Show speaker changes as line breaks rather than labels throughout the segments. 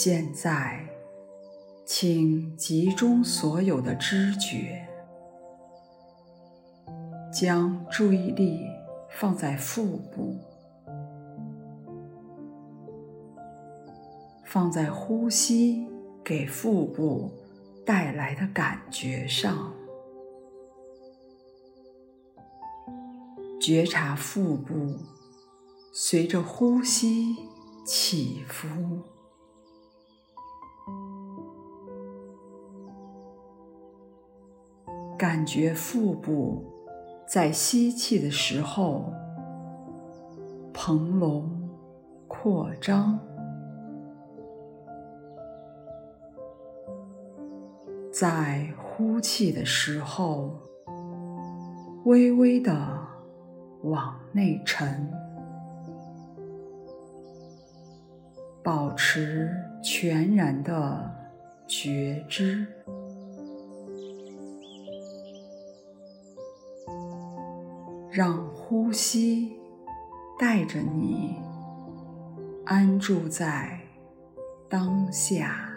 现在，请集中所有的知觉，将注意力放在腹部，放在呼吸给腹部带来的感觉上，觉察腹部随着呼吸起伏。感觉腹部在吸气的时候膨隆扩张，在呼气的时候微微的往内沉，保持全然的觉知。让呼吸带着你安住在当下。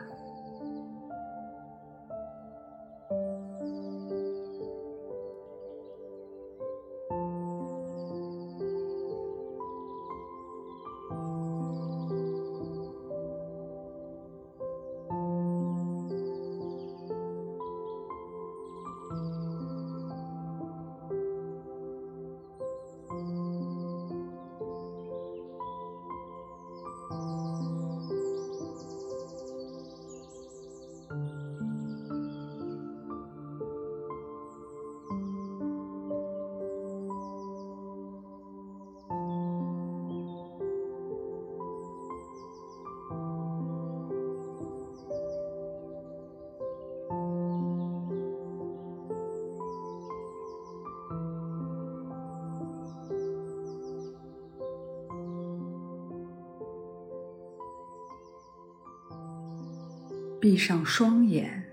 闭上双眼，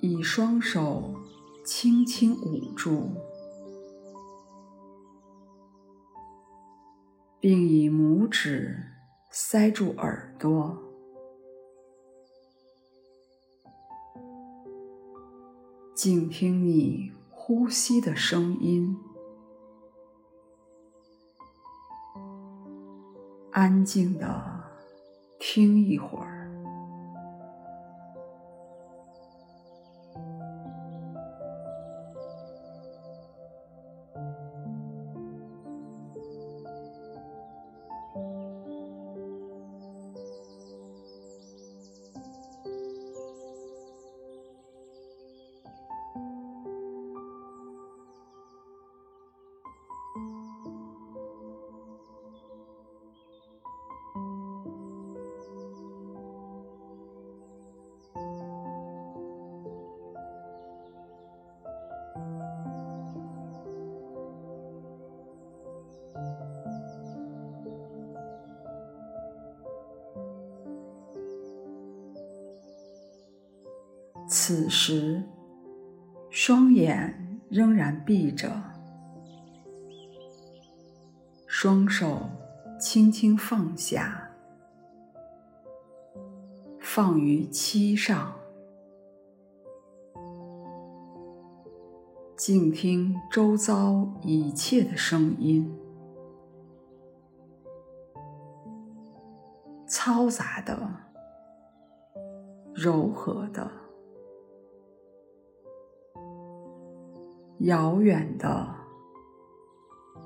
以双手轻轻捂住，并以拇指塞住耳朵，静听你呼吸的声音，安静的。听一会儿。此时，双眼仍然闭着，双手轻轻放下，放于膝上，静听周遭一切的声音，嘈杂的，柔和的。遥远的，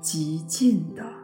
极近的。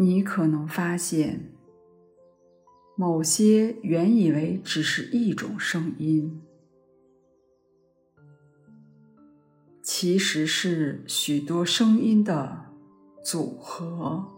你可能发现，某些原以为只是一种声音，其实是许多声音的组合。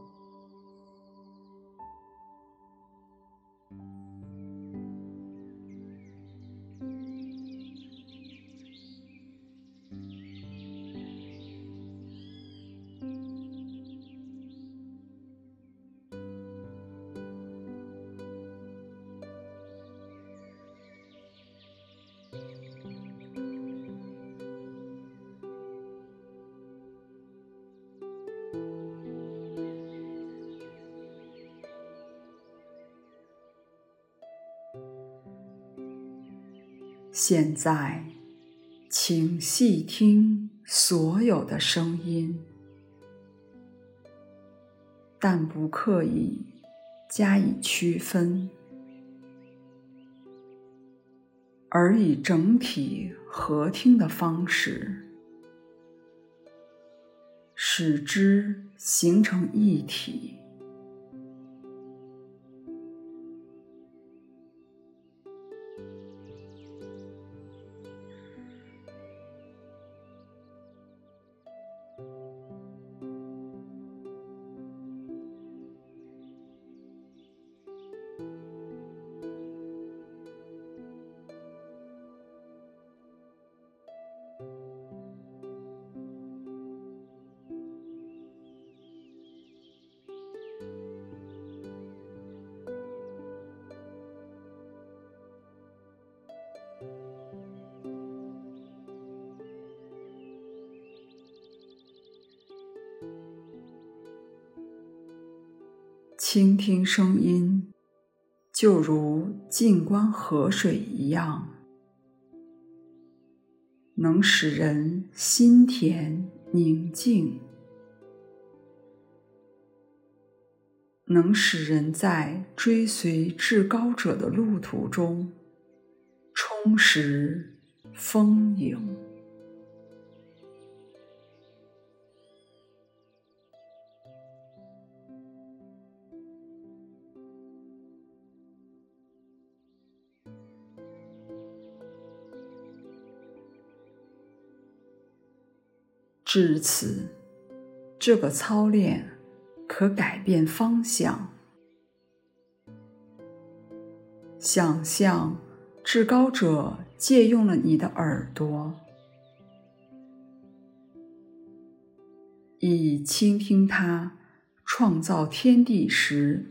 现在，请细听所有的声音，但不刻意加以区分，而以整体合听的方式，使之形成一体。倾听声音，就如静观河水一样，能使人心田宁静，能使人在追随至高者的路途中充实丰盈。至此，这个操练可改变方向。想象至高者借用了你的耳朵，以倾听他创造天地时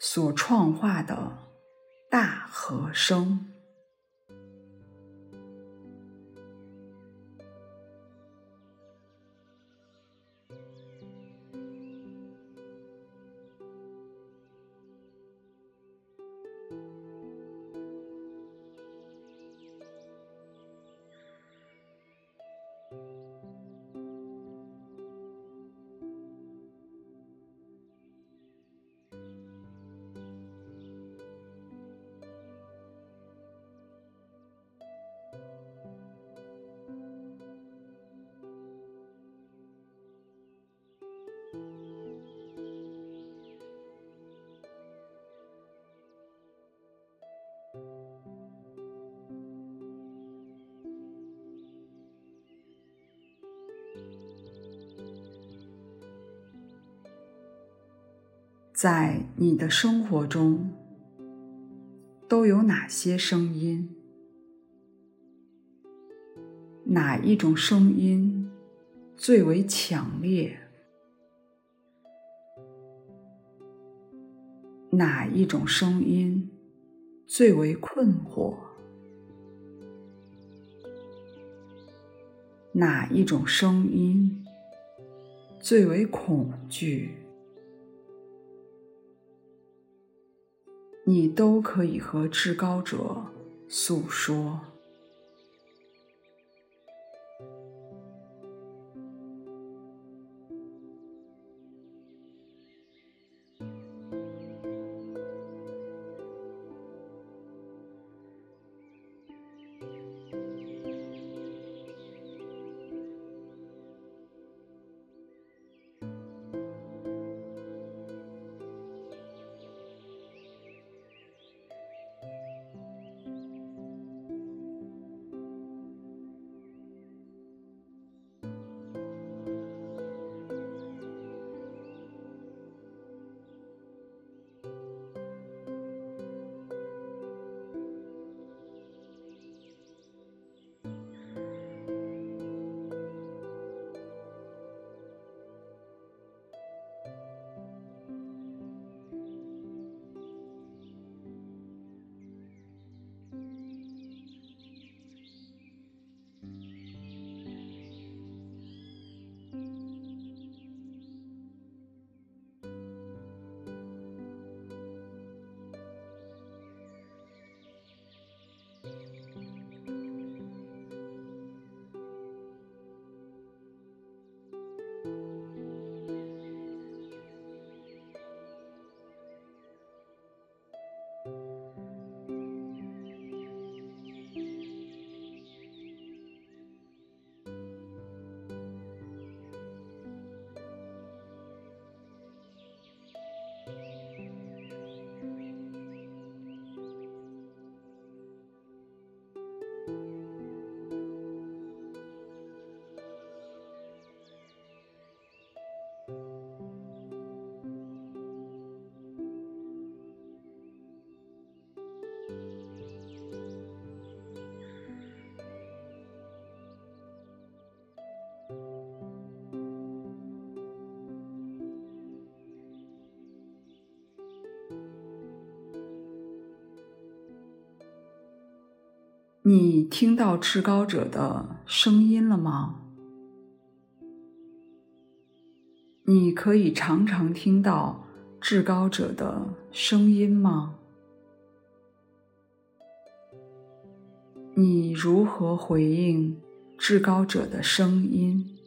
所创化的大和声。在你的生活中，都有哪些声音？哪一种声音最为强烈？哪一种声音最为困惑？哪一种声音最为恐惧？你都可以和至高者诉说。你听到至高者的声音了吗？你可以常常听到至高者的声音吗？你如何回应至高者的声音？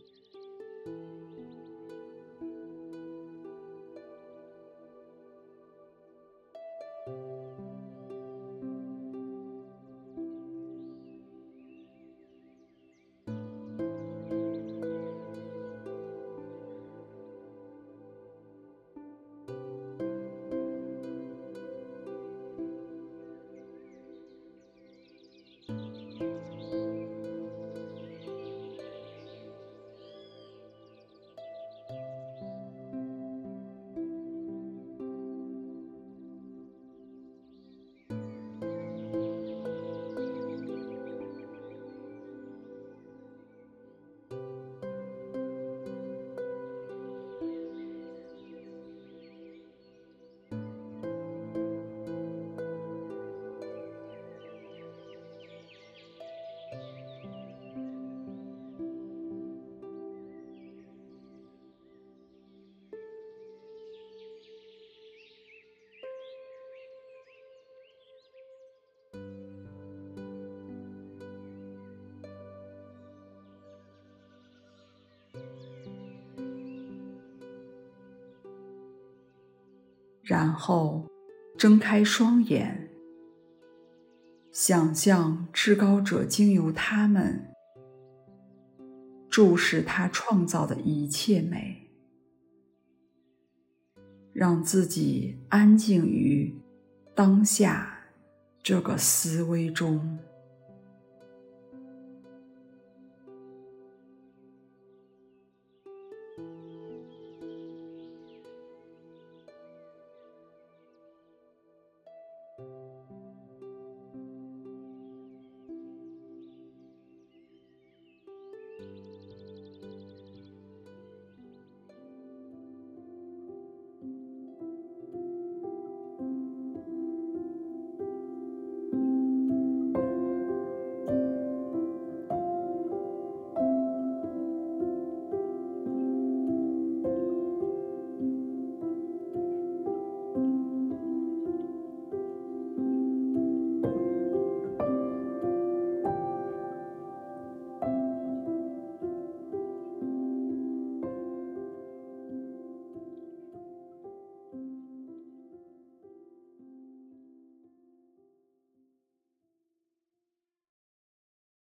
然后，睁开双眼，想象至高者经由他们注视他创造的一切美，让自己安静于当下这个思维中。